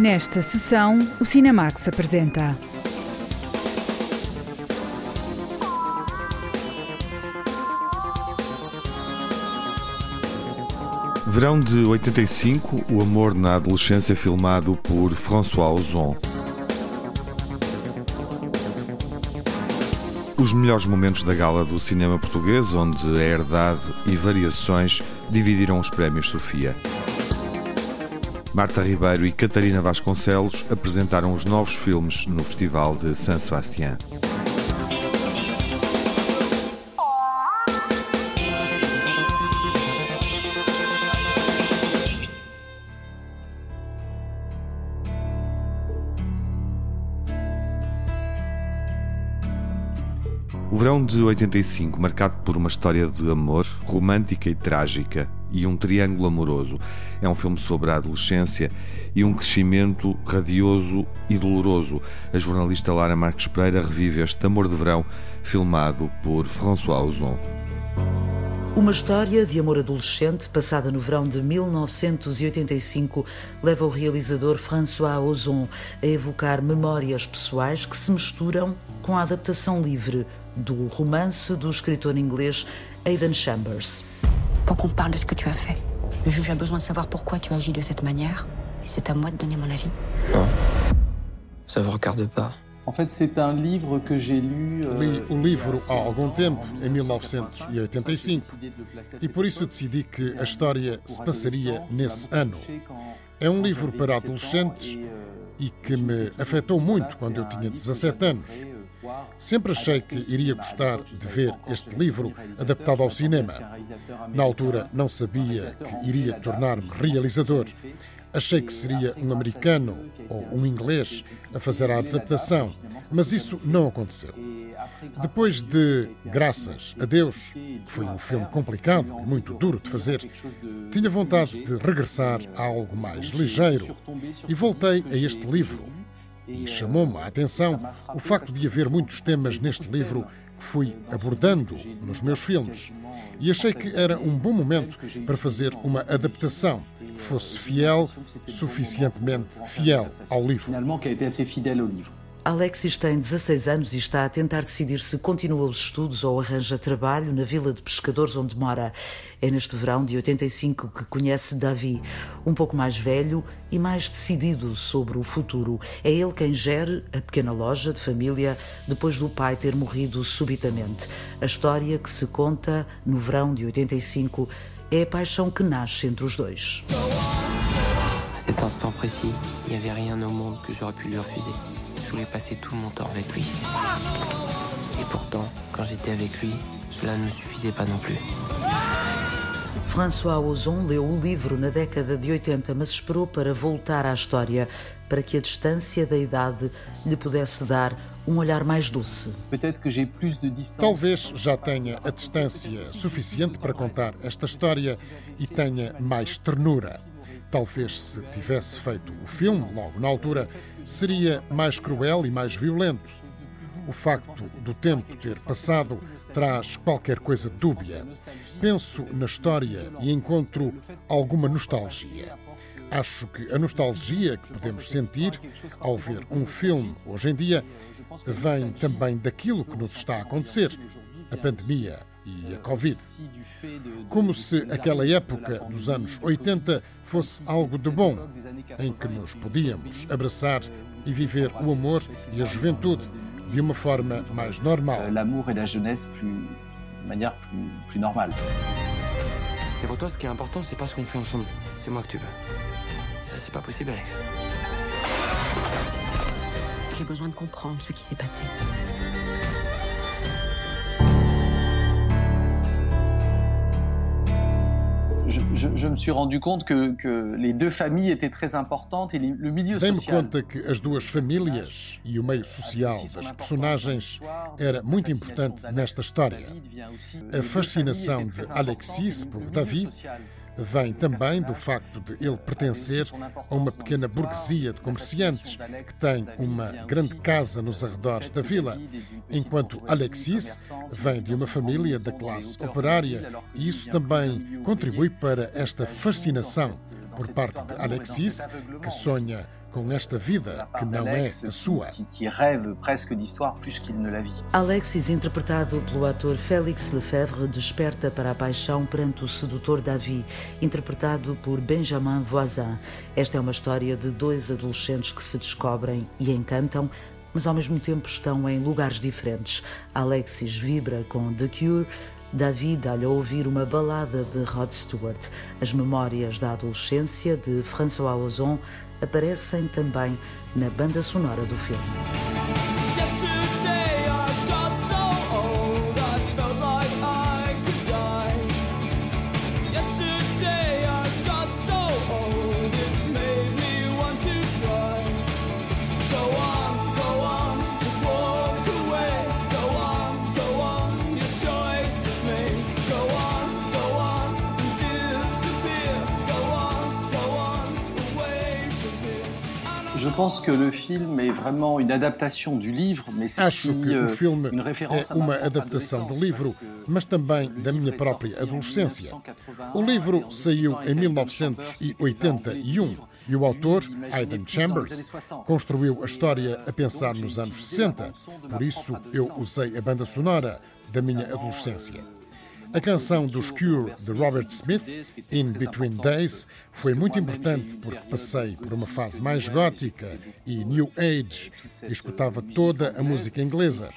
Nesta sessão, o Cinemax apresenta. Verão de 85, o amor na adolescência filmado por François Ozon. Os melhores momentos da gala do cinema português, onde a herdade e variações dividiram os prémios Sofia. Marta Ribeiro e Catarina Vasconcelos apresentaram os novos filmes no Festival de San Sebastián. Verão de 85, marcado por uma história de amor romântica e trágica e um triângulo amoroso, é um filme sobre a adolescência e um crescimento radioso e doloroso. A jornalista Lara Marques Pereira revive este amor de verão, filmado por François Ozon. Uma história de amor adolescente passada no verão de 1985 leva o realizador François Ozon a evocar memórias pessoais que se misturam com a adaptação livre do romance do escritor inglês Aidan Chambers. Pour qu'on parle de ce que tu as fait. Le juge a besoin de savoir pourquoi tu agis de cette manière. Et c'est à moi de donner mon avis. Non. Ça vous regarde pas. En fait, c'est un livre que j'ai lu. euh, Li o livro há algum tempo, em mais 1985, j'ai décidé de le placer à e por isso decidi que a história se passaria nesse ano. É um livro para 17 ans adolescentes e que me afetou muito quando eu tinha livre que 17 anos. Sempre achei que iria gostar de ver este livro adaptado ao cinema. Na altura não sabia que iria tornar-me realizador. Achei que seria um americano ou um inglês a fazer a adaptação, mas isso não aconteceu. Depois de Graças a Deus, que foi um filme complicado e muito duro de fazer, tinha vontade de regressar a algo mais ligeiro e voltei a este livro. E chamou-me a atenção o facto de haver muitos temas neste livro que fui abordando nos meus filmes. E achei que era um bom momento para fazer uma adaptação que fosse fiel, suficientemente fiel ao livro. Alexis tem 16 anos e está a tentar decidir se continua os estudos ou arranja trabalho na vila de pescadores onde mora. É neste verão de 85 que conhece Davi, um pouco mais velho e mais decidido sobre o futuro. É ele quem gere a pequena loja de família depois do pai ter morrido subitamente. A história que se conta no verão de 85 é a paixão que nasce entre os dois. Cet instant il n'y avait rien au monde que j'aurais pu lui refuser. Je voulais passer tout mon temps avec lui. Et pourtant, quand j'étais avec lui, cela ne me suffisait pas non plus. François Ozon leu o livro na década de 80, mas esperou para voltar à história, para que a distância da idade lhe pudesse dar um olhar mais doce. Peut-être que j'ai plus de distance. Talvez já tenha a distância suficiente para contar esta história e tenha mais ternura. Talvez se tivesse feito o filme logo na altura, seria mais cruel e mais violento. O facto do tempo ter passado traz qualquer coisa dúbia. Penso na história e encontro alguma nostalgia. Acho que a nostalgia que podemos sentir ao ver um filme hoje em dia vem também daquilo que nos está a acontecer, a pandemia e a Covid. Como se aquela época dos anos 80 fosse algo de bom, em que nos podíamos abraçar e viver o amor e a juventude de uma forma mais normal. Euh, L'amour et la jeunesse de manière plus, normale. Et pour toi, ce qui est important, c'est pas ce qu'on fait ensemble. C'est moi que tu veux. Ça, c'est pas possible, Alex. J'ai besoin de comprendre ce qui s'est passé. Je, je- me suis rendu compte que, que les deux familles étaient très importantes et les- le milieu Dei-me social. conta que as duas famílias e o meio social das personagens era muito importante nesta história. A fascinação de Alexis por David vem também do facto de ele pertencer a uma pequena burguesia de comerciantes que tem uma grande casa nos arredores da vila, enquanto Alexis vem de uma família da classe operária e isso também contribui para esta fascinação por parte de Alexis, que sonha com esta vida que não é a sua. Alexis, interpretado pelo ator Félix Lefebvre, desperta para a paixão perante o sedutor Davi, interpretado por Benjamin Voisin. Esta é uma história de dois adolescentes que se descobrem e encantam, mas ao mesmo tempo estão em lugares diferentes. Alexis vibra com The Cure, Davi dá-lhe a ouvir uma balada de Rod Stewart. As memórias da adolescência de François Ozon aparecem também na banda sonora do filme. Pense que le film est vraiment une adaptation du livre, mais Acho que o filme é uma adaptação do livro, mas também da minha própria adolescência. O livro saiu em 1981 e o autor, Aidan Chambers, construiu a história a pensar nos anos 60. Por isso, eu usei a banda sonora da minha adolescência. A canção dos Cure de Robert Smith, In Between Days, foi muito importante porque passei por uma fase mais gótica e New Age e escutava toda a música inglesa.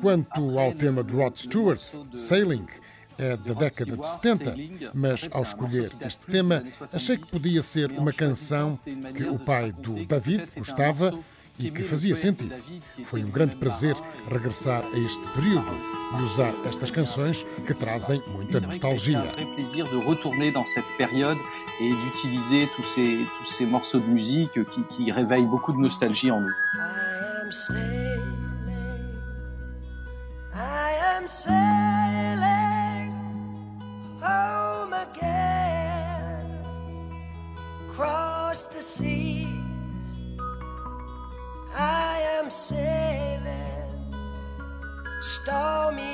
Quanto ao tema de Rod Stewart, Sailing, é da década de 70, mas ao escolher este tema, achei que podia ser uma canção que o pai do David gostava e que fazia sentido. Foi um grande prazer regressar a este período e usar estas canções que trazem muita nostalgia. É um prazer de retourner dans cette période et d'utiliser tous ces tous ces morceaux de musique qui qui réveillent beaucoup de nostalgie en nous. I am sailing, I am sailing home again, across the sea. Sailing stormy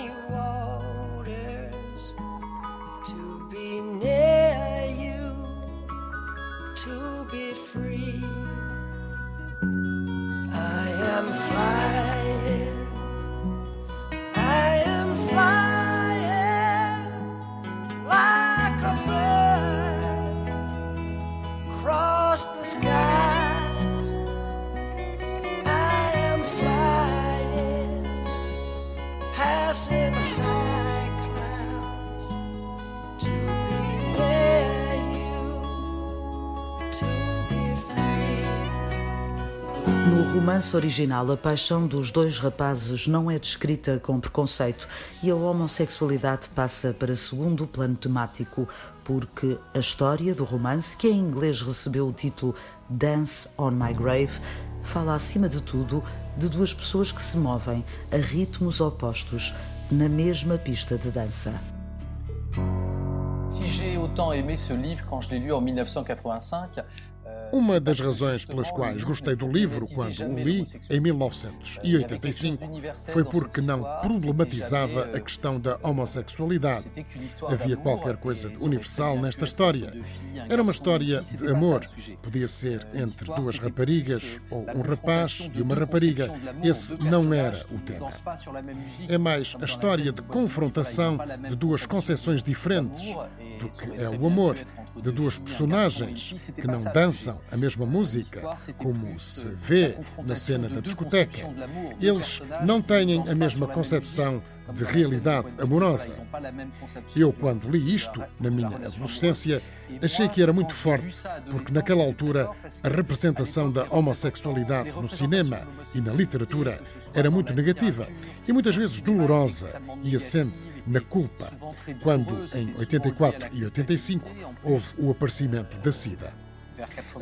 romance original, a paixão dos dois rapazes não é descrita com preconceito e a homossexualidade passa para segundo plano temático, porque a história do romance, que em inglês recebeu o título Dance on My Grave, fala acima de tudo de duas pessoas que se movem a ritmos opostos na mesma pista de dança. Si j'ai autant aimé ce livre quand je l'ai lu en 1985, uma das razões pelas quais gostei do livro quando o li em 1985 foi porque não problematizava a questão da homossexualidade. Havia qualquer coisa de universal nesta história. Era uma história de amor. Podia ser entre duas raparigas ou um rapaz e uma rapariga. Esse não era o tema. É mais a história de confrontação de duas concepções diferentes do que é o amor de duas personagens que não dançam a mesma música, como se vê na cena da discoteca. Eles não têm a mesma concepção de realidade amorosa. Eu, quando li isto, na minha adolescência, achei que era muito forte, porque naquela altura a representação da homossexualidade no cinema e na literatura era muito negativa e muitas vezes dolorosa e assente na culpa, quando em 84 e 85 houve o aparecimento da SIDA.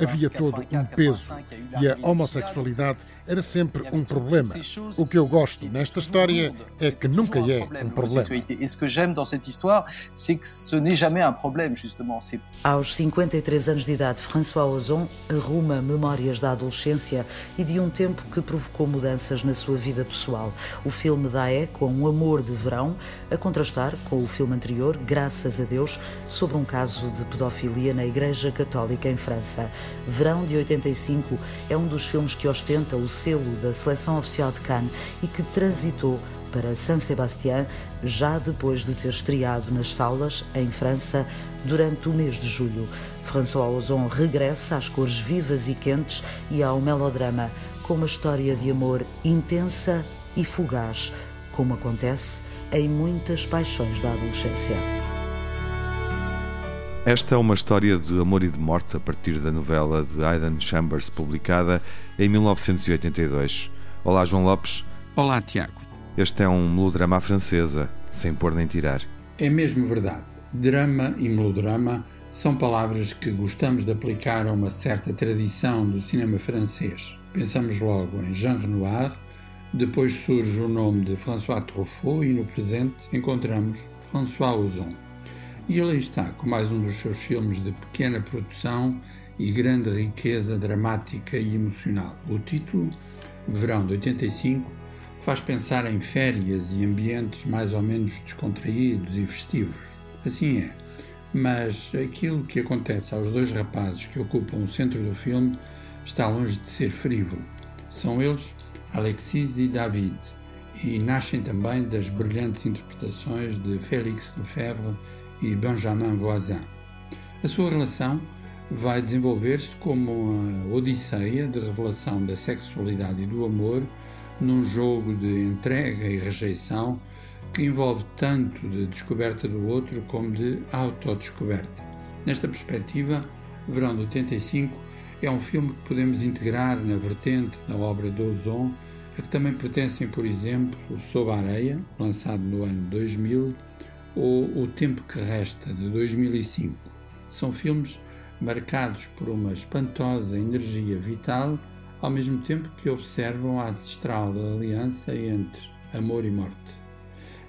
Havia todo um peso e a homossexualidade era sempre um problema. O que eu gosto nesta história é que nunca é um problema. E ce que j'aime dans cette histoire, c'est que ce n'est jamais un problème, justement. Aos 53 anos de idade, François Ozon arruma memórias da adolescência e de um tempo que provocou mudanças na sua vida pessoal. O filme dá eco a um amor de verão, a contrastar com o filme anterior, Graças a Deus, sobre um caso de pedofilia na Igreja Católica em França. França. Verão de 85 é um dos filmes que ostenta o selo da seleção oficial de Cannes e que transitou para San Sebastián já depois de ter estreado nas salas em França durante o mês de julho. François Ozon regressa às cores vivas e quentes e ao melodrama com uma história de amor intensa e fugaz, como acontece em muitas paixões da adolescência. Esta é uma história de amor e de morte a partir da novela de Aidan Chambers, publicada em 1982. Olá, João Lopes. Olá, Tiago. Este é um melodrama à francesa, sem pôr nem tirar. É mesmo verdade. Drama e melodrama são palavras que gostamos de aplicar a uma certa tradição do cinema francês. Pensamos logo em Jean Renoir, depois surge o nome de François Truffaut e no presente encontramos François Ozon. E ele está com mais um dos seus filmes de pequena produção e grande riqueza dramática e emocional. O título, Verão de 85, faz pensar em férias e ambientes mais ou menos descontraídos e festivos. Assim é. Mas aquilo que acontece aos dois rapazes que ocupam o centro do filme está longe de ser frívolo. São eles Alexis e David, e nascem também das brilhantes interpretações de Félix Lefebvre e Benjamin Voisin. A sua relação vai desenvolver-se como uma odisseia de revelação da sexualidade e do amor num jogo de entrega e rejeição que envolve tanto de descoberta do outro como de autodescoberta. Nesta perspectiva, Verão de 85 é um filme que podemos integrar na vertente da obra de Ozon, a que também pertencem, por exemplo, Sob a Areia, lançado no ano 2000, ou O Tempo que Resta, de 2005. São filmes marcados por uma espantosa energia vital ao mesmo tempo que observam a ancestral aliança entre amor e morte.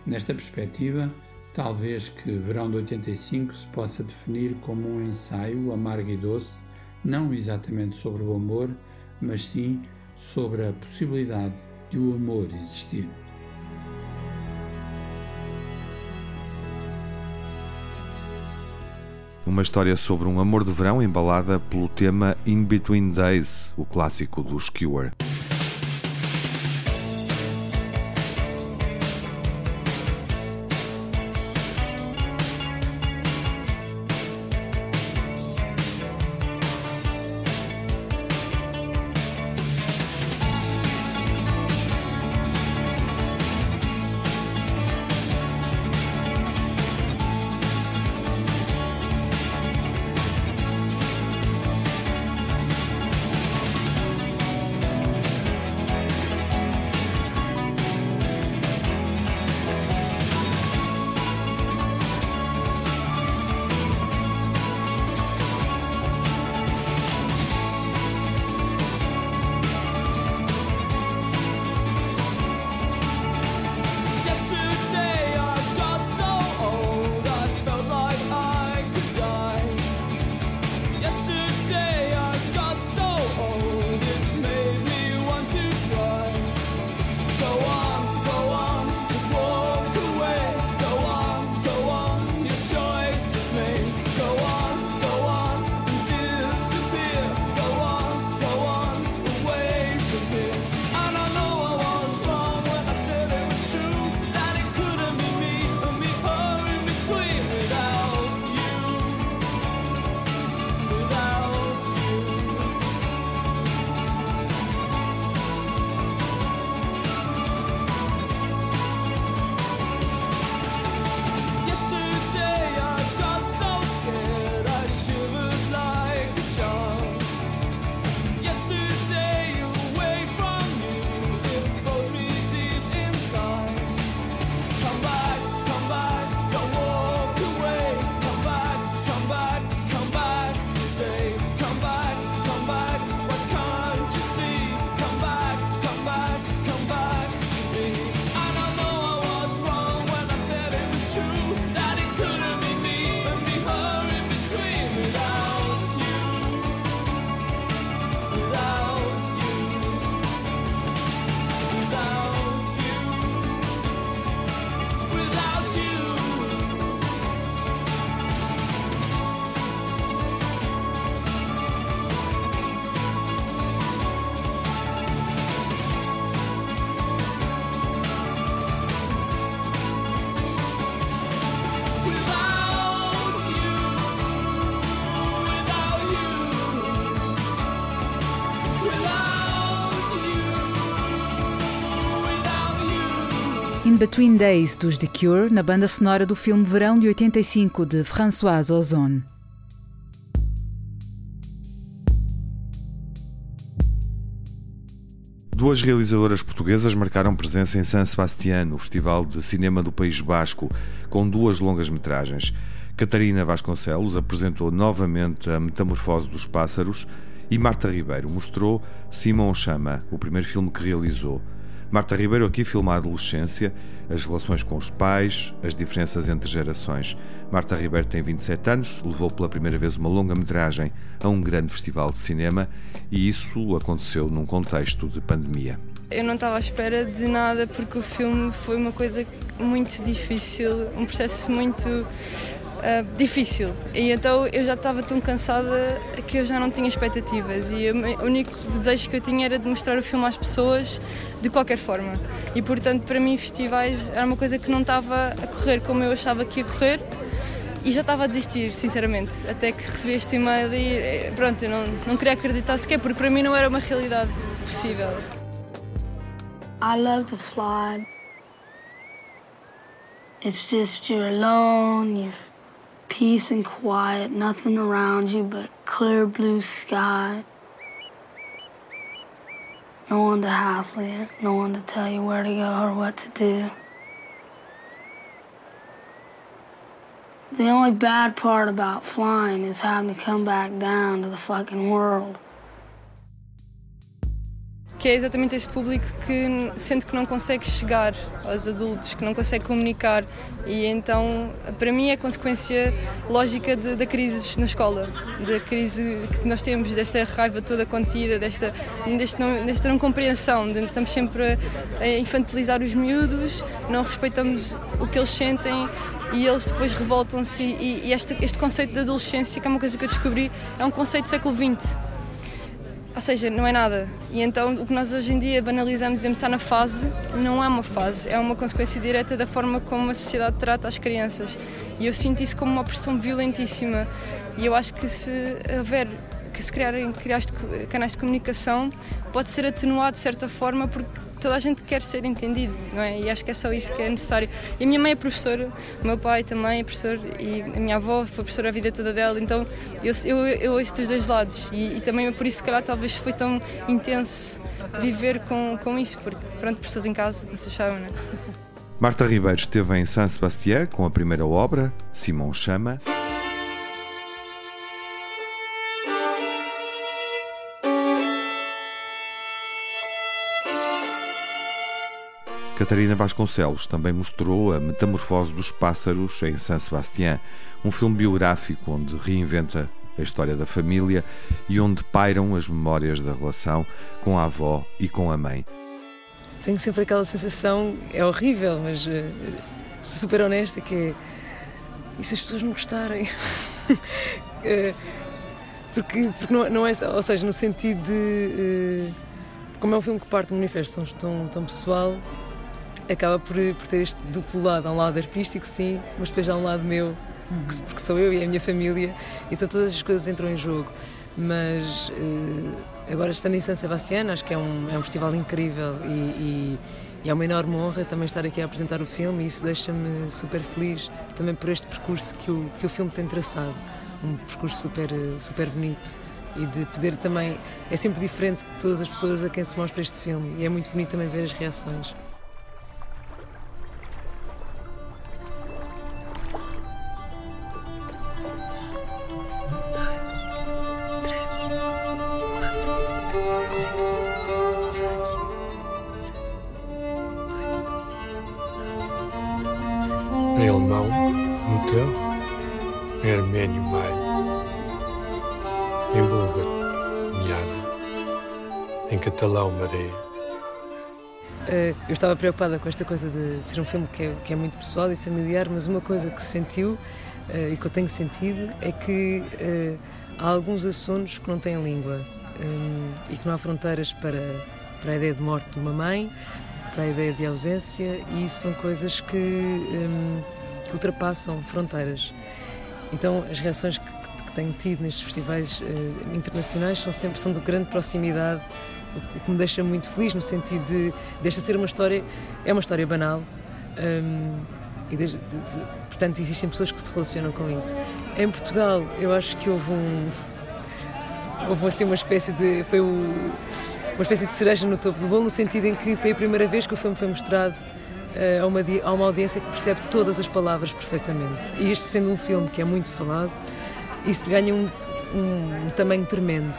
Nesta perspectiva, talvez que Verão de 85 se possa definir como um ensaio amargo e doce, não exatamente sobre o amor, mas sim sobre a possibilidade de o amor existir. Uma história sobre um amor de verão embalada pelo tema In Between Days, o clássico do Skewer. Between Days dos The Cure na banda sonora do filme Verão de 85 de Françoise Ozon. Duas realizadoras portuguesas marcaram presença em San Sebastián, no Festival de Cinema do País Basco, com duas longas-metragens. Catarina Vasconcelos apresentou novamente a Metamorfose dos Pássaros e Marta Ribeiro mostrou Simão Chama, o primeiro filme que realizou. Marta Ribeiro aqui filma a adolescência, as relações com os pais, as diferenças entre gerações. Marta Ribeiro tem 27 anos, levou pela primeira vez uma longa-metragem a um grande festival de cinema e isso aconteceu num contexto de pandemia. Eu não estava à espera de nada porque o filme foi uma coisa muito difícil, um processo muito uh, difícil. E então eu já estava tão cansada que eu já não tinha expectativas e o único desejo que eu tinha era de mostrar o filme às pessoas de qualquer forma. E portanto, para mim, festivais era uma coisa que não estava a correr como eu achava que ia correr e já estava a desistir, sinceramente, até que recebi este e-mail e eh, pronto, eu não, não queria acreditar sequer, porque para mim não era uma realidade possível. I love to fly. It's just you're alone, you've peace and quiet, nothing around you but clear blue sky. No one to hassle you, no one to tell you where to go or what to do. The only bad part about flying is having to come back down to the fucking world. Que é exatamente esse público que sente que não consegue chegar aos adultos, que não consegue comunicar. E então para mim é consequência lógica de, da crise na escola, da crise que nós temos, desta raiva toda contida, desta, desta, não, desta não compreensão, de, estamos sempre a infantilizar os miúdos, não respeitamos o que eles sentem e eles depois revoltam-se. E, e este, este conceito de adolescência, que é uma coisa que eu descobri, é um conceito do século XX ou seja, não é nada. E então o que nós hoje em dia banalizamos de estar na fase, não é uma fase, é uma consequência direta da forma como a sociedade trata as crianças. E eu sinto isso como uma pressão violentíssima. E eu acho que se houver que se criarem, criar canais de comunicação pode ser atenuado de certa forma porque toda a gente quer ser entendido, não é? E acho que é só isso que é necessário. E a minha mãe é professora, o meu pai também é professor e a minha avó foi professora a vida toda dela, então eu, eu, eu ouço dos dois lados e, e também é por isso que calhar talvez foi tão intenso viver com, com isso, porque pronto, pessoas em casa, vocês sabem, não é? Marta Ribeiro esteve em San Sebastián com a primeira obra, Simão Chama. Catarina Vasconcelos também mostrou a Metamorfose dos Pássaros em San Sebastián, um filme biográfico onde reinventa a história da família e onde pairam as memórias da relação com a avó e com a mãe. Tenho sempre aquela sensação, é horrível, mas uh, super honesta, que é. E se as pessoas não gostarem? uh, porque porque não, não é. Ou seja, no sentido de. Uh, como é um filme que parte de um universo tão, tão pessoal, acaba por, por ter este duplo lado. Há um lado artístico, sim, mas depois há um lado meu, que, porque sou eu e a minha família, então todas as coisas entram em jogo. Mas uh, agora estando em San Sebastián, acho que é um, é um festival incrível e, e, e, é uma enorme honra também estar aqui a apresentar o filme e isso deixa-me super feliz também por este percurso que o, que o filme tem traçado. Um percurso super, super bonito e de poder também. É sempre diferente de todas as pessoas a quem se mostra este filme e é muito bonito também ver as reações. Estava preocupada com esta coisa de ser um filme que é, que é muito pessoal e familiar, mas uma coisa que se sentiu eh, e que eu tenho sentido é que eh, há alguns assuntos que não têm língua e que não há fronteiras para, para a ideia de morte de uma mãe, para a ideia de ausência e isso são coisas que, um, que ultrapassam fronteiras. Então as reações que, que tenho tido nestes festivais uh, internacionais são sempre são de grande proximidade, o que me deixa muito feliz no sentido de desta ser uma história é uma história banal, Um, e de, de, de, portanto, existem pessoas que se relacionam com isso. Em Portugal, eu acho que houve um. Houve assim uma espécie de. Foi o, uma espécie de cereja no topo do bolo, no sentido em que foi a primeira vez que o filme foi mostrado uh, a, uma, a uma audiência que percebe todas as palavras perfeitamente. E este sendo um filme que é muito falado, isso ganha um, um tamanho tremendo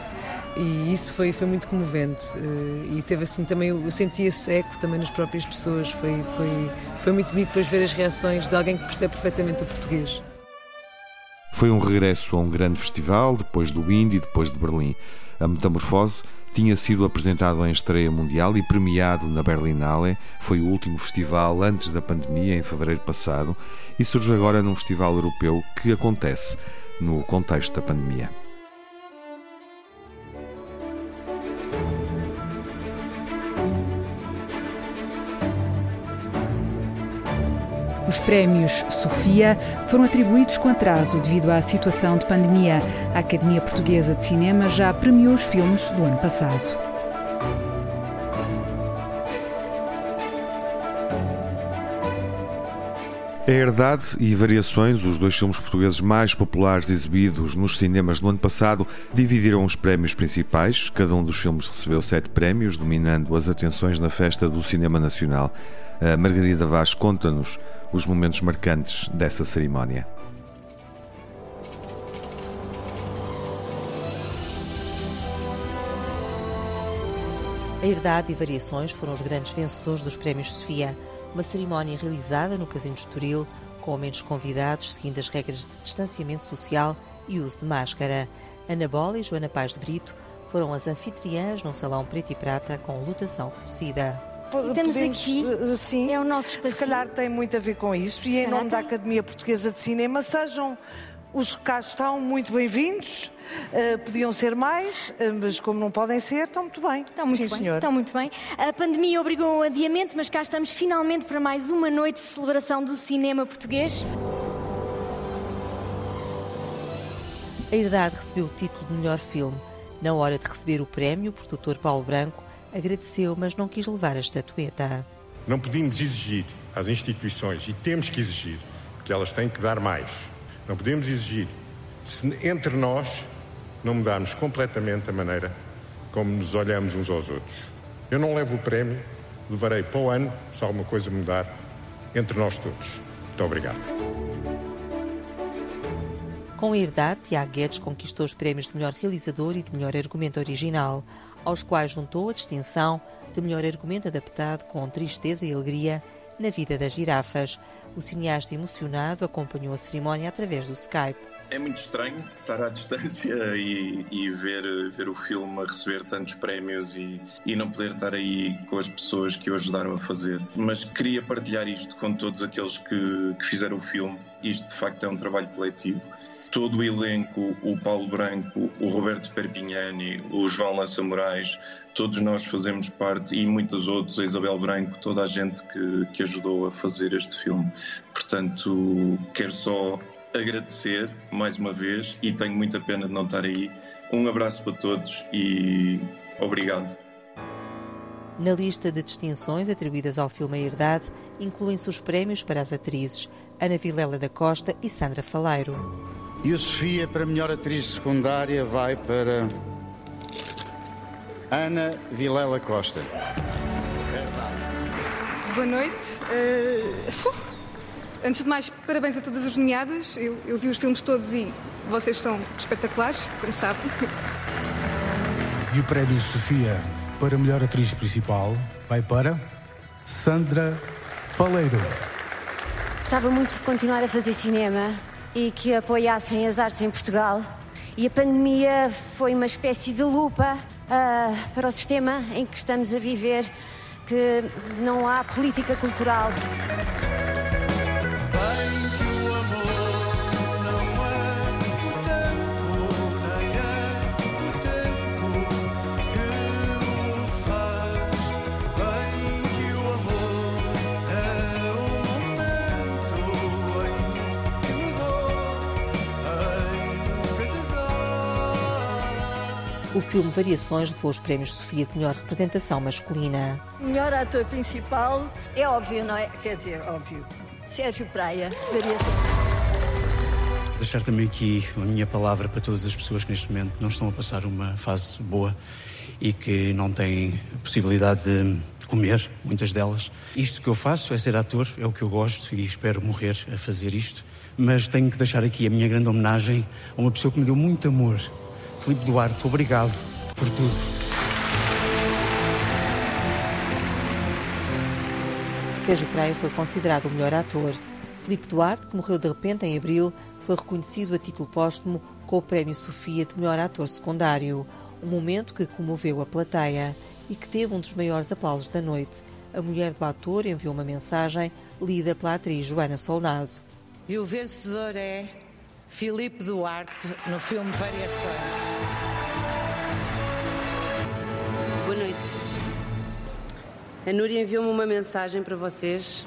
e isso foi, foi muito comovente eh, e teve assim também, eu senti esse eco também nas próprias pessoas, foi, foi, foi muito bonito depois ver as reações de alguém que percebe perfeitamente o português. Foi um regresso a um grande festival, depois do Indy, depois de Berlim. A Metamorfose tinha sido apresentado em estreia mundial e premiado na Berlinale. Foi o último festival antes da pandemia, em fevereiro passado, e surge agora num festival europeu que acontece no contexto da pandemia. Os prémios Sofia foram atribuídos com atraso devido à situação de pandemia. A Academia Portuguesa de Cinema já premiou os filmes do ano passado. A Herdade e Variações, os dois filmes portugueses mais populares exibidos nos cinemas no ano passado, dividiram os prémios principais. Cada um dos filmes recebeu sete prémios, dominando as atenções na festa do cinema nacional. A Margarida Vaz conta-nos os momentos marcantes dessa cerimónia. A Herdade e Variações foram os grandes vencedores dos Prémios Sofia, uma cerimónia realizada no Casino de Estoril, com menos convidados, seguindo as regras de distanciamento social e uso de máscara. Ana Bola e Joana Paz de Brito foram as anfitriãs num salão preto e prata com lotação reduzida. Temos aqui, sim, é o nosso espaço. Se calhar tem muito a ver com isso e em nome da Academia Portuguesa de Cinema sejam os que cá estão muito bem-vindos. Uh, podiam ser mais, uh, mas como não podem ser, estão muito bem. Estão muito Sim, bem. Senhor. Estão muito bem. A pandemia obrigou um adiamento, mas cá estamos finalmente para mais uma noite de celebração do cinema português. A Herdade recebeu o título de melhor filme. Na hora de receber o prémio, o produtor Paulo Branco agradeceu, mas não quis levar a estatueta. Não podemos exigir às instituições, e temos que exigir, que elas têm que dar mais. Não podemos exigir, se entre nós não mudarmos completamente a maneira como nos olhamos uns aos outros. Eu não levo o prémio, levarei para o ano, se alguma coisa mudar, entre nós todos. Muito obrigado. Com a Herdade, Tiago Guedes conquistou os prémios de melhor realizador e de melhor argumento original aos quais juntou a distinção de melhor argumento adaptado com tristeza e alegria na vida das girafas. O cineasta emocionado acompanhou a cerimónia através do Skype. É muito estranho estar à distância e, e, ver, ver o filme a receber tantos prémios e, e não poder estar aí com as pessoas que o ajudaram a fazer. Mas queria partilhar isto com todos aqueles que, que fizeram o filme. Isto de facto é um trabalho coletivo todo o elenco, o Paulo Branco, o Roberto Perpignani, o João Lança Moraes, todos nós fazemos parte e muitos outros, a Isabel Branco, toda a gente que, que ajudou a fazer este filme. Portanto, quero só agradecer mais uma vez e tenho muita pena de não estar aí. Um abraço para todos e obrigado. Na lista de distinções atribuídas ao filme A Herdade, incluem-se os prémios para as atrizes Ana Vilela da Costa e Sandra Faleiro. E a Sofia, para melhor atriz secundária, vai para Ana Vilela Costa. Boa noite. Uh, antes de mais, parabéns a todas as nomeadas. Eu, eu, vi os filmes todos e vocês são espetaculares, como sabem. E o prémio Sofia para melhor atriz principal vai para Sandra Faleiro. Gostava muito de continuar a fazer cinema e que apoiassem as artes em Portugal. E a pandemia foi uma espécie de lupa uh, para o sistema em que estamos a viver, que não há política cultural. O filme Variações levou os prémios Sofia de melhor representação masculina. Melhor ator principal é óbvio, não é? Quer dizer, óbvio. Sérgio Praia, Variações. Deixar também aqui a minha palavra para todas as pessoas que neste momento não estão a passar uma fase boa e que não têm possibilidade de comer, muitas delas. Isto que eu faço é ser ator, é o que eu gosto e espero morrer a fazer isto. Mas tenho que deixar aqui a minha grande homenagem a uma pessoa que me deu muito amor Filipe Duarte, obrigado por tudo. Sérgio Praia foi considerado o melhor ator. Filipe Duarte, que morreu de repente em abril, foi reconhecido a título póstumo com o Prémio Sofia de melhor ator secundário, um momento que comoveu a plateia e que teve um dos maiores aplausos da noite. A mulher do ator enviou uma mensagem lida pela atriz Joana Soldado. E o vencedor é Filipe Duarte no filme Variações. Boa noite. A Núria enviou-me uma mensagem para vocês.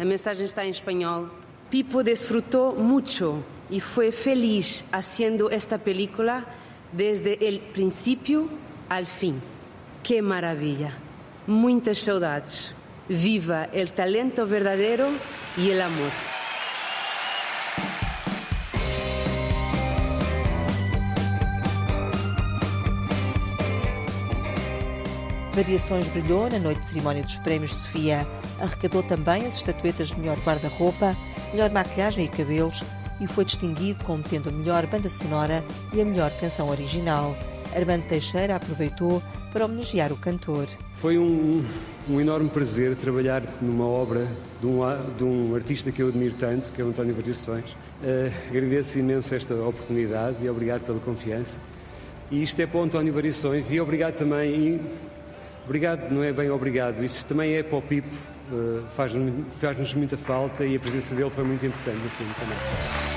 A mensagem está em espanhol. Pipo desfrutou mucho e foi feliz haciendo esta película desde el princípio al fim. Que maravilha! Muitas saudades. Viva el talento verdadeiro e el amor. Variações brilhou na noite de cerimónia dos Prémios Sofia. Arrecadou também as estatuetas de melhor guarda-roupa, melhor maquilhagem e cabelos e foi distinguido como tendo a melhor banda sonora e a melhor canção original. Armando Teixeira aproveitou para homenagear o cantor. Foi um, um enorme prazer trabalhar numa obra de um, de um, artista que eu admiro tanto, que é o António Variações. Uh, agradeço imenso esta oportunidade e obrigado pela confiança. E isto é para o António Variações e obrigado também Obrigado, não é bem obrigado. Isto também é para o Pipo, uh, faz-nos faz muita falta e a presença dele foi muito importante no filme também.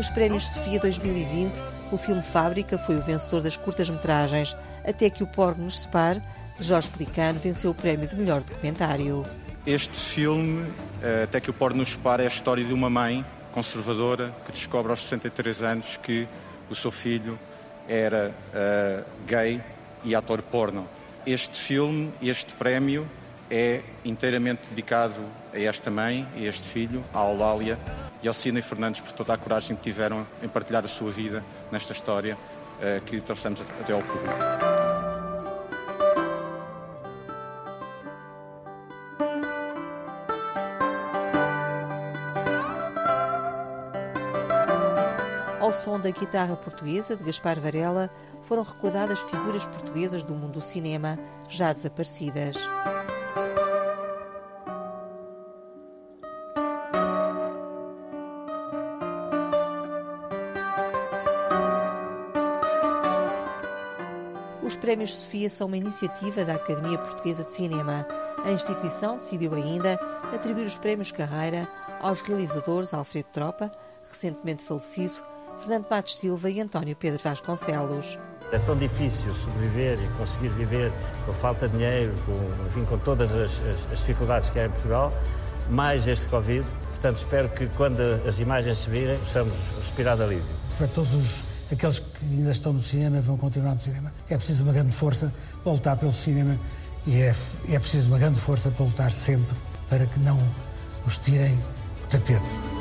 Nos Prémios Sofia 2020, o filme Fábrica foi o vencedor das curtas-metragens, até que o Porno nos separe, de Jorge Pelicano, venceu o prémio de melhor documentário. Este filme, eh, até que o pôr nos separa, é a história de uma mãe conservadora que descobre aos 63 anos que o seu filho era uh, gay e ator porno. Este filme, este prémio, é inteiramente dedicado a esta mãe, a este filho, à Eulália e ao Cine Fernandes por toda a coragem que tiveram em partilhar a sua vida nesta história uh, que trouxemos até ao público. Som da guitarra portuguesa de Gaspar Varela, foram recordadas figuras portuguesas do mundo do cinema já desaparecidas. Os Prémios Sofia são uma iniciativa da Academia Portuguesa de Cinema. A instituição decidiu ainda atribuir os prémios Carreira aos realizadores Alfredo Tropa, recentemente falecido, Fernando Matos Silva e António Pedro Vasconcelos. É tão difícil sobreviver e conseguir viver com falta de dinheiro, com, enfim, com todas as, as, as dificuldades que há em Portugal, mais este Covid. Portanto, espero que quando as imagens se virem, possamos respirar de alívio. Para todos os, aqueles que ainda estão no cinema vão continuar no cinema, é preciso uma grande força para lutar pelo cinema e é, é preciso uma grande força para lutar sempre para que não os tirem o tapete.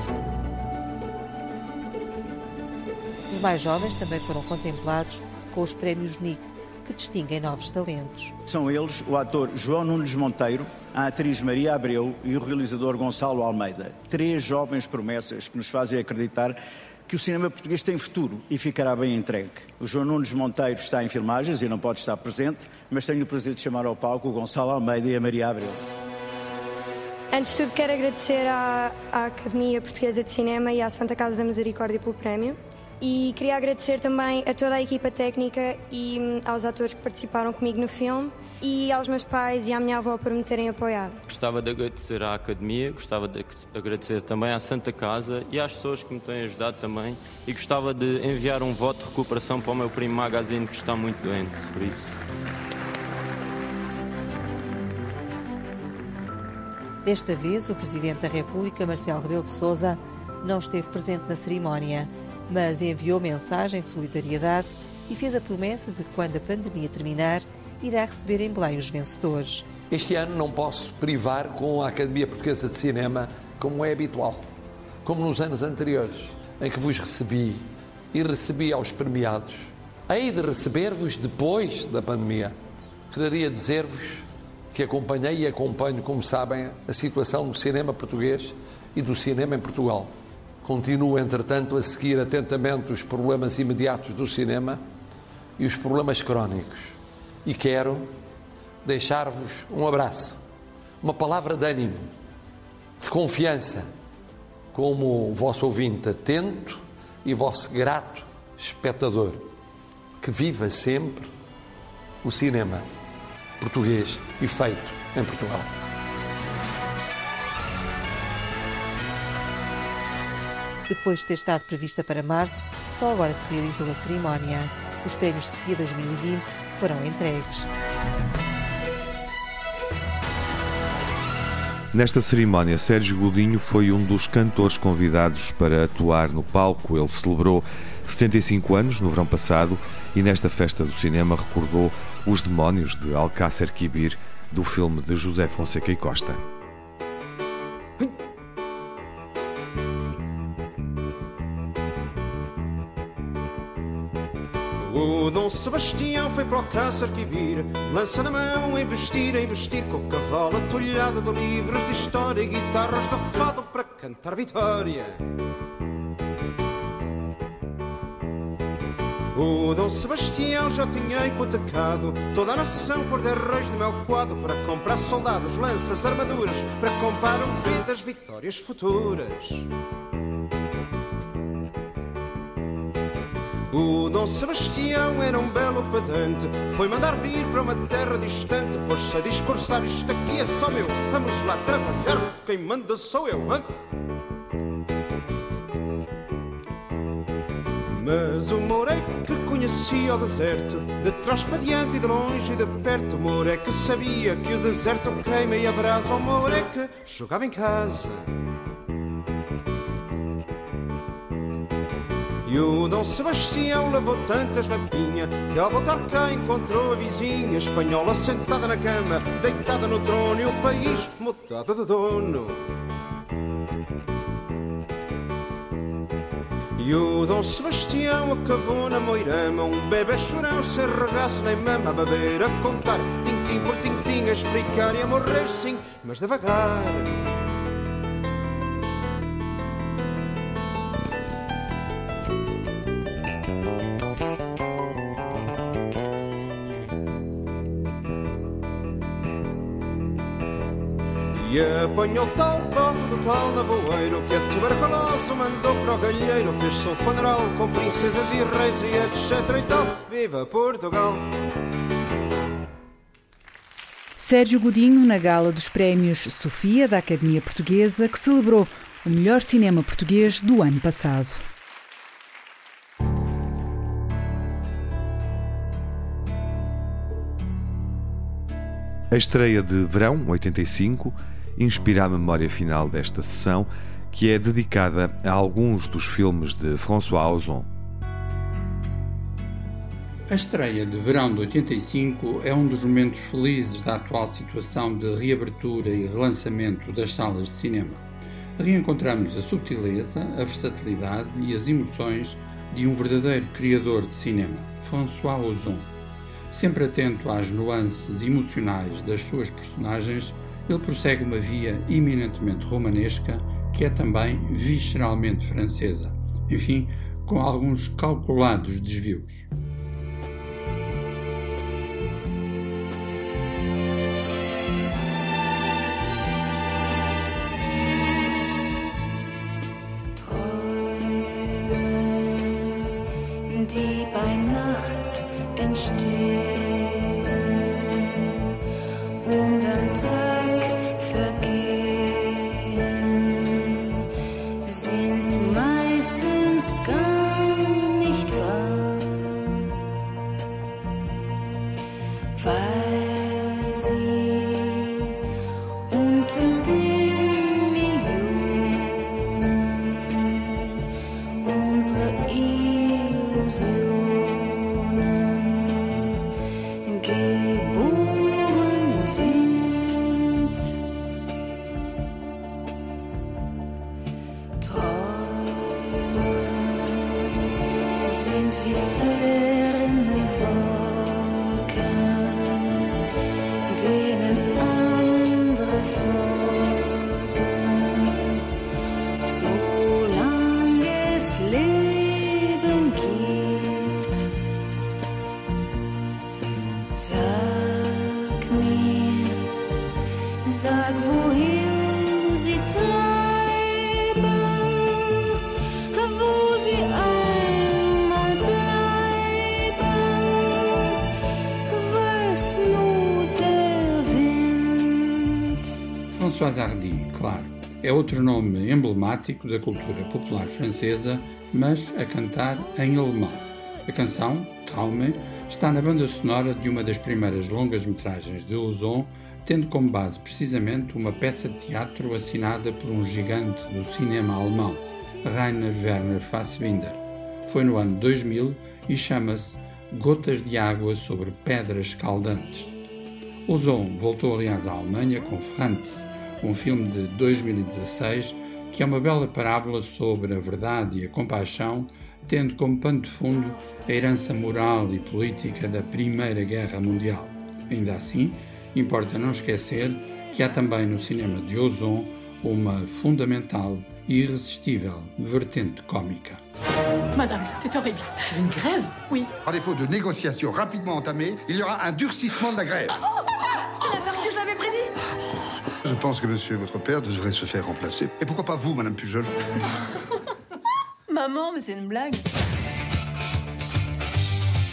Os mais jovens também foram contemplados com os prémios Nico, que distinguem novos talentos. São eles o ator João Nunes Monteiro, a atriz Maria Abreu e o realizador Gonçalo Almeida. Três jovens promessas que nos fazem acreditar que o cinema português tem futuro e ficará bem entregue. O João Nunes Monteiro está em filmagens e não pode estar presente, mas tenho o prazer de chamar ao palco o Gonçalo Almeida e a Maria Abreu. Antes de tudo, quero agradecer à, à Academia Portuguesa de Cinema e à Santa Casa da Misericórdia pelo prémio. E queria agradecer também a toda a equipa técnica e hum, aos atores que participaram comigo no filme e aos meus pais e à minha avó por me terem apoiado. Gostava de agradecer à Academia, gostava de agradecer também à Santa Casa e às pessoas que me têm ajudado também e gostava de enviar um voto de recuperação para o meu primo Magazine que está muito doente, por isso. Desta vez, o Presidente da República, Marcelo Rebelo de Sousa, não esteve presente na cerimónia, mas enviou mensagem de solidariedade e fez a promessa de que, quando a pandemia terminar, irá receber em Belém os vencedores. Este ano não posso privar com a Academia Portuguesa de Cinema, como é habitual, como nos anos anteriores, em que vos recebi e recebi aos premiados. Hei de receber-vos depois da pandemia. Queria dizer-vos que acompanhei e acompanho, como sabem, a situação do cinema português e do cinema em Portugal. Continuo, entretanto, a seguir atentamente os problemas imediatos do cinema e os problemas crónicos. E quero deixar-vos um abraço, uma palavra de ânimo, de confiança, como vosso ouvinte atento e vosso grato espectador. Que viva sempre o cinema português e feito em Portugal. Depois de ter estado prevista para março, só agora se realizou a cerimónia. Os Prémios Sofia 2020 foram entregues. Nesta cerimónia, Sérgio Godinho foi um dos cantores convidados para atuar no palco. Ele celebrou 75 anos no verão passado e nesta festa do cinema recordou Os Demónios de Alcácer Quibir, do filme de José Fonseca e Costa. O Dom Sebastião foi para o Alcácer Quibir Lança na mão, a investir, a investir Com cavalo atolhado de livros de história E guitarras de fado para cantar vitória O Dom Sebastião já tinha hipotecado toda a nação por dez reis de Melcoado para comprar soldados, lanças, armaduras, para comprar um vidas, vitórias futuras. O Dom Sebastião era um belo pedante, foi mandar vir para uma terra distante, pôs-se a discursar: Isto aqui é só meu, vamos lá trabalhar, quem manda sou eu. Hein? Mas o Moreque conhecia o deserto, de trás para diante e de longe e de perto. O Moreque sabia que o deserto queima e abrasa. O Moreque jogava em casa. E o Dom Sebastião levou tantas na pinha que ao voltar cá encontrou a vizinha espanhola sentada na cama, deitada no trono e o país mudado de dono. E o Dom Sebastião acabou na moirama Um bebê chorão sem regaço nem mama A beber, a contar, tintim por tintim A explicar e a morrer sim, mas devagar E apanhou tal dose do tal navoeiro Que a tuberculose mandou para o galheiro Fez-se um funeral com princesas e reis e etc e tal Viva Portugal! Sérgio Godinho na gala dos prémios Sofia da Academia Portuguesa que celebrou o melhor cinema português do ano passado. A estreia de Verão 85 inspira a memória final desta sessão, que é dedicada a alguns dos filmes de François Ozon. A estreia de Verão de 85 é um dos momentos felizes da atual situação de reabertura e relançamento das salas de cinema. Reencontramos a subtileza, a versatilidade e as emoções de um verdadeiro criador de cinema, François Ozon. Sempre atento às nuances emocionais das suas personagens, ele prossegue uma via eminentemente romanesca, que é também visceralmente francesa, enfim, com alguns calculados desvios. die bei Nacht entstehen und am Tag outro nome emblemático da cultura popular francesa, mas a cantar em alemão. A canção, Traume, está na banda sonora de uma das primeiras longas-metragens de Ozon, tendo como base precisamente uma peça de teatro assinada por um gigante do cinema alemão, Rainer Werner Fassbinder. Foi no ano 2000 e chama-se Gotas de Água sobre Pedras Escaldantes. Ozon voltou aliás à Alemanha com Franz, um filme de 2016 que é uma bela parábola sobre a verdade e a compaixão, tendo como pano de fundo a herança moral e política da Primeira Guerra Mundial. Ainda assim, importa não esquecer que há também no cinema de Ozon uma fundamental e irresistível vertente cômica. Madame, c'est horrible. Une grève Oui. Par défaut de négociations rapidement entamées, il y aura un durcissement de la grève. Je Je pense que monsieur, votre père, devrait se faire remplacer. Et pourquoi pas vous, madame Pujol Maman, mais c'est une blague.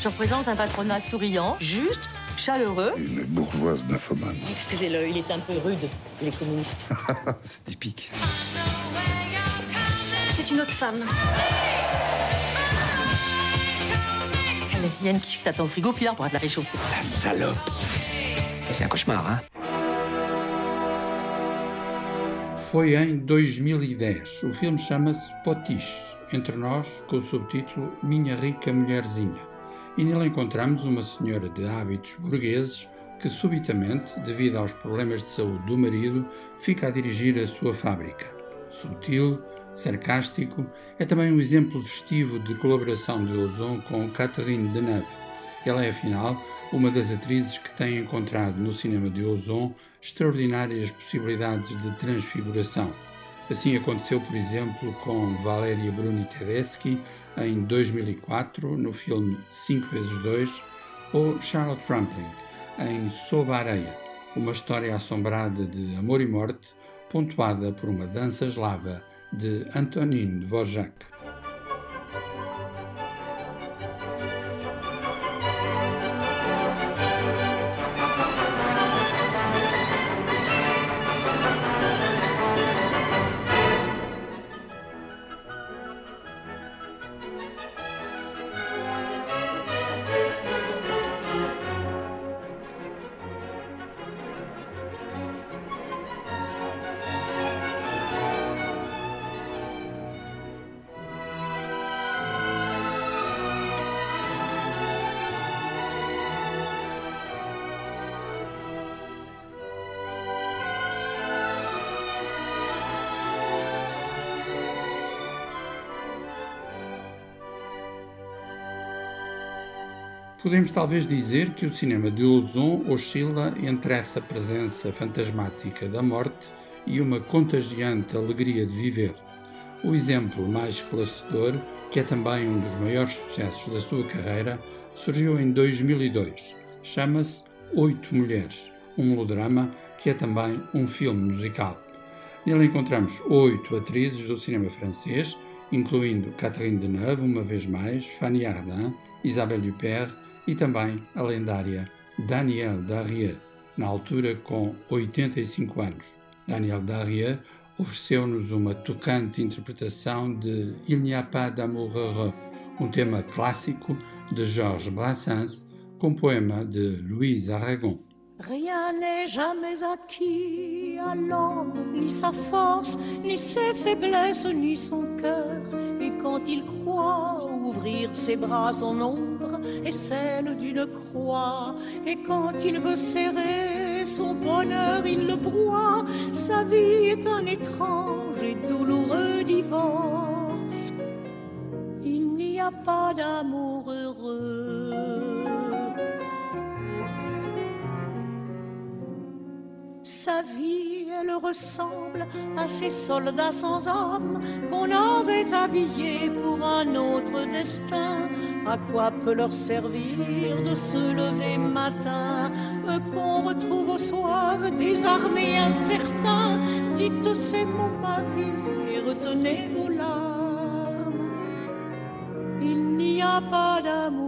Je représente un patronat souriant, juste, chaleureux. Une bourgeoise nymphomane. Excusez-le, il est un peu rude, il est communiste. C'est typique. C'est une autre femme. Allez, il y a une quiche qui t'attend au frigo, puis là, on pourra te la réchauffer. La salope C'est un cauchemar, hein Foi em 2010. O filme chama-se Potiche, entre nós, com o subtítulo Minha Rica Mulherzinha. E nele encontramos uma senhora de hábitos burgueses que, subitamente, devido aos problemas de saúde do marido, fica a dirigir a sua fábrica. Subtil, sarcástico, é também um exemplo festivo de colaboração de Ozon com Catherine Deneuve. Ela é, afinal, uma das atrizes que tem encontrado no cinema de Ozon extraordinárias possibilidades de transfiguração. Assim aconteceu, por exemplo, com Valéria Bruni Tedeschi em 2004 no filme 5 vezes 2 ou Charlotte Rampling em Sob a Areia, uma história assombrada de amor e morte, pontuada por uma dança eslava de Antonin Dvorak. Podemos talvez dizer que o cinema de Ozon oscila entre essa presença fantasmática da morte e uma contagiante alegria de viver. O exemplo mais esclarecedor, que é também um dos maiores sucessos da sua carreira, surgiu em 2002. Chama-se Oito Mulheres, um melodrama que é também um filme musical. Nele encontramos oito atrizes do cinema francês, incluindo Catherine Deneuve, uma vez mais, Fanny Ardant, Isabelle Huppert e também a lendária Danielle Darrieux, na altura com 85 anos. Danielle Darrieux ofereceu-nos uma tocante interpretação de Il n'y a pas d'amour heureux, um tema clássico de Georges Brassens, com poema de Louise Aragon. Rien n'est jamais acquis à l'homme, ni sa force, ni ses faiblesses, ni son cœur. Et quand il croit ouvrir ses bras, son ombre est celle d'une croix. Et quand il veut serrer son bonheur, il le broie. Sa vie est un étrange et douloureux divorce. Il n'y a pas d'amour heureux. Sa vie, elle ressemble à ces soldats sans âme qu'on avait habillés pour un autre destin. À quoi peut leur servir de se lever matin? Eux qu'on retrouve au soir désarmés, incertains. Dites ces mots, ma vie, et retenez vos larmes. Il n'y a pas d'amour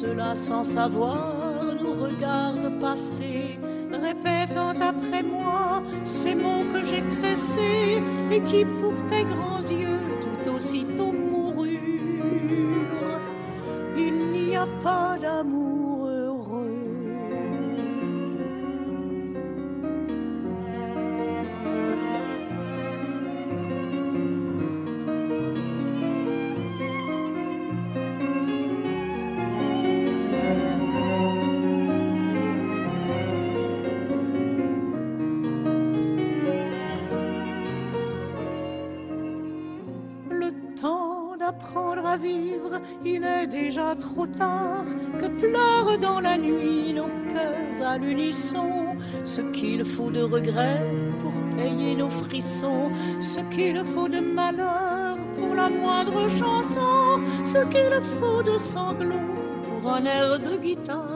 cela sans savoir nous regarde passer, répétant après moi ces mots que j'ai tressés et qui pour tes grands il est déjà trop tard, que pleurent dans la nuit nos cœurs à l'unisson, ce qu'il faut de regrets pour payer nos frissons, ce qu'il faut de malheur pour la moindre chanson, ce qu'il faut de sanglots pour un air de guitare.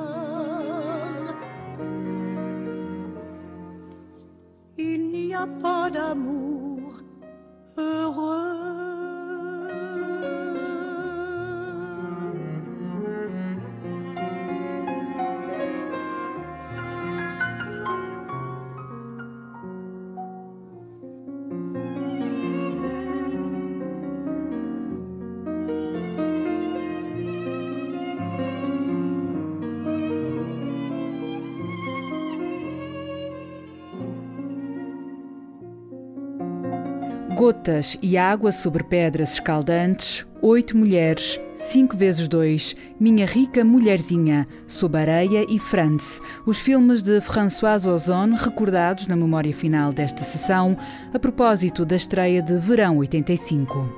E água sobre pedras escaldantes, oito mulheres, cinco vezes dois, Minha Rica Mulherzinha, Sob Areia e Franz, os filmes de François Ozon recordados na memória final desta sessão, a propósito da estreia de Verão 85.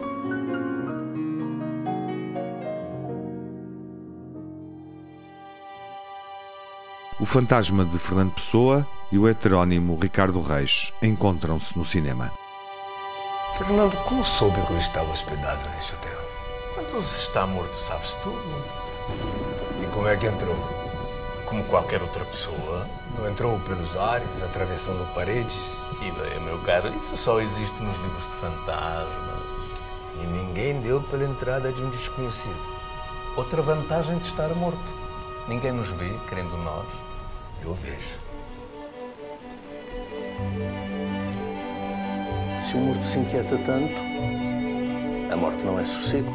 O fantasma de Fernando Pessoa e o heterónimo Ricardo Reis encontram-se no cinema. Fernando, como soube que eu estava hospedado nesse hotel? Quando se está morto, sabe-se tudo. E como é que entrou? Como qualquer outra pessoa. Não entrou pelos ares, atravessando paredes? Ideia, meu caro, isso só existe nos livros de fantasmas. E ninguém deu pela entrada de um desconhecido. Outra vantagem de estar morto. Ninguém nos vê, querendo nós. Eu vejo. Se o morto se inquieta tanto, a morte não é sossego.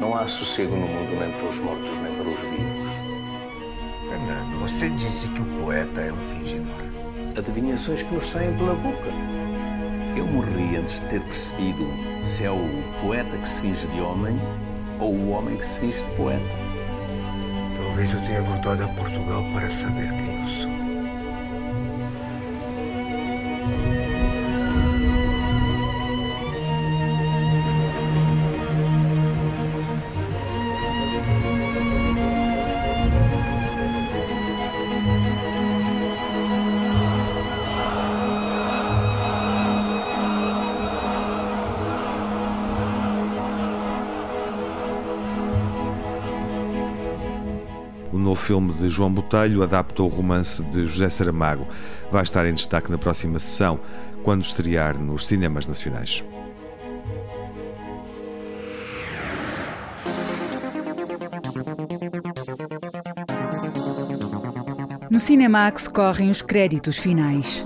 Não há sossego no mundo nem para os mortos nem para os vivos. Fernando, você disse que o poeta é um fingidor. Adivinhações que nos saem pela boca. Eu morri antes de ter percebido se é o poeta que se finge de homem ou o homem que se finge de poeta. Talvez eu tenha voltado a Portugal para saber quem eu sou. Novo filme de João Botelho adapta o romance de José Saramago. Vai estar em destaque na próxima sessão, quando estrear nos cinemas nacionais. No Cinemax correm os créditos finais.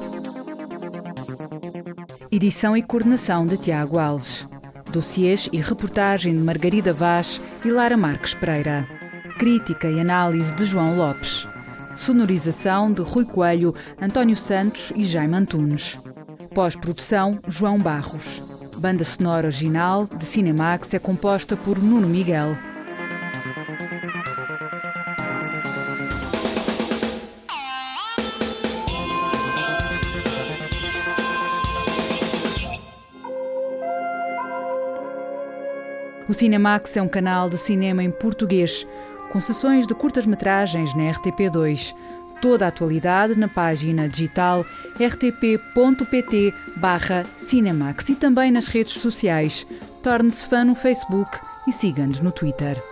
Edição e coordenação de Tiago Alves. Dossiês e reportagem de Margarida Vaz e Lara Marques Pereira. Crítica e análise de João Lopes. Sonorização de Rui Coelho, António Santos e Jaime Antunes. Pós-produção João Barros. Banda sonora original de Cinemax é composta por Nuno Miguel. O Cinemax é um canal de cinema em português, com sessões de curtas-metragens na RTP2. Toda a atualidade na página digital rtp.pt Cinemax e também nas redes sociais. Torne-se fã no Facebook e siga-nos no Twitter.